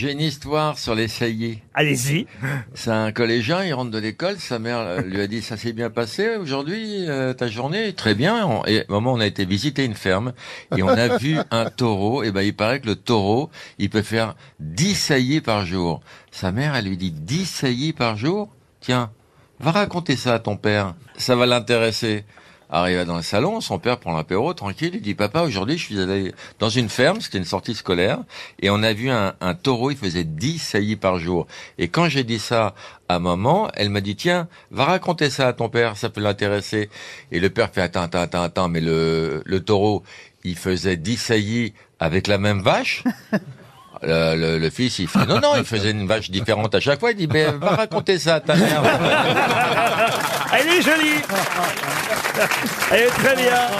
j'ai une histoire sur les saillies. Allez-y. C'est un collégien, il rentre de l'école, sa mère lui a dit ça s'est bien passé aujourd'hui euh, ta journée? Très bien. On- Et au moment où on a été visiter une ferme et on a vu un taureau. Et ben il paraît que le taureau il peut faire 10 saillies par jour. Sa mère elle lui dit 10 saillies par jour? Tiens, va raconter ça à ton père, ça va l'intéresser. Arrivé dans le salon, son père prend l'apéro tranquille, il dit papa aujourd'hui je suis allé dans une ferme, c'était une sortie scolaire, et on a vu un, un taureau, il faisait 10 saillies par jour. Et quand j'ai dit ça à maman, elle m'a dit tiens, va raconter ça à ton père, ça peut l'intéresser. Et le père fait attends, attends, attends, attends, mais le, le taureau, il faisait 10 saillies avec la même vache? Le, le- le fils, il fait non, non, il faisait une vache différente à chaque fois. Il dit, mais va raconter ça à ta mère. Elle est jolie. Elle est très bien.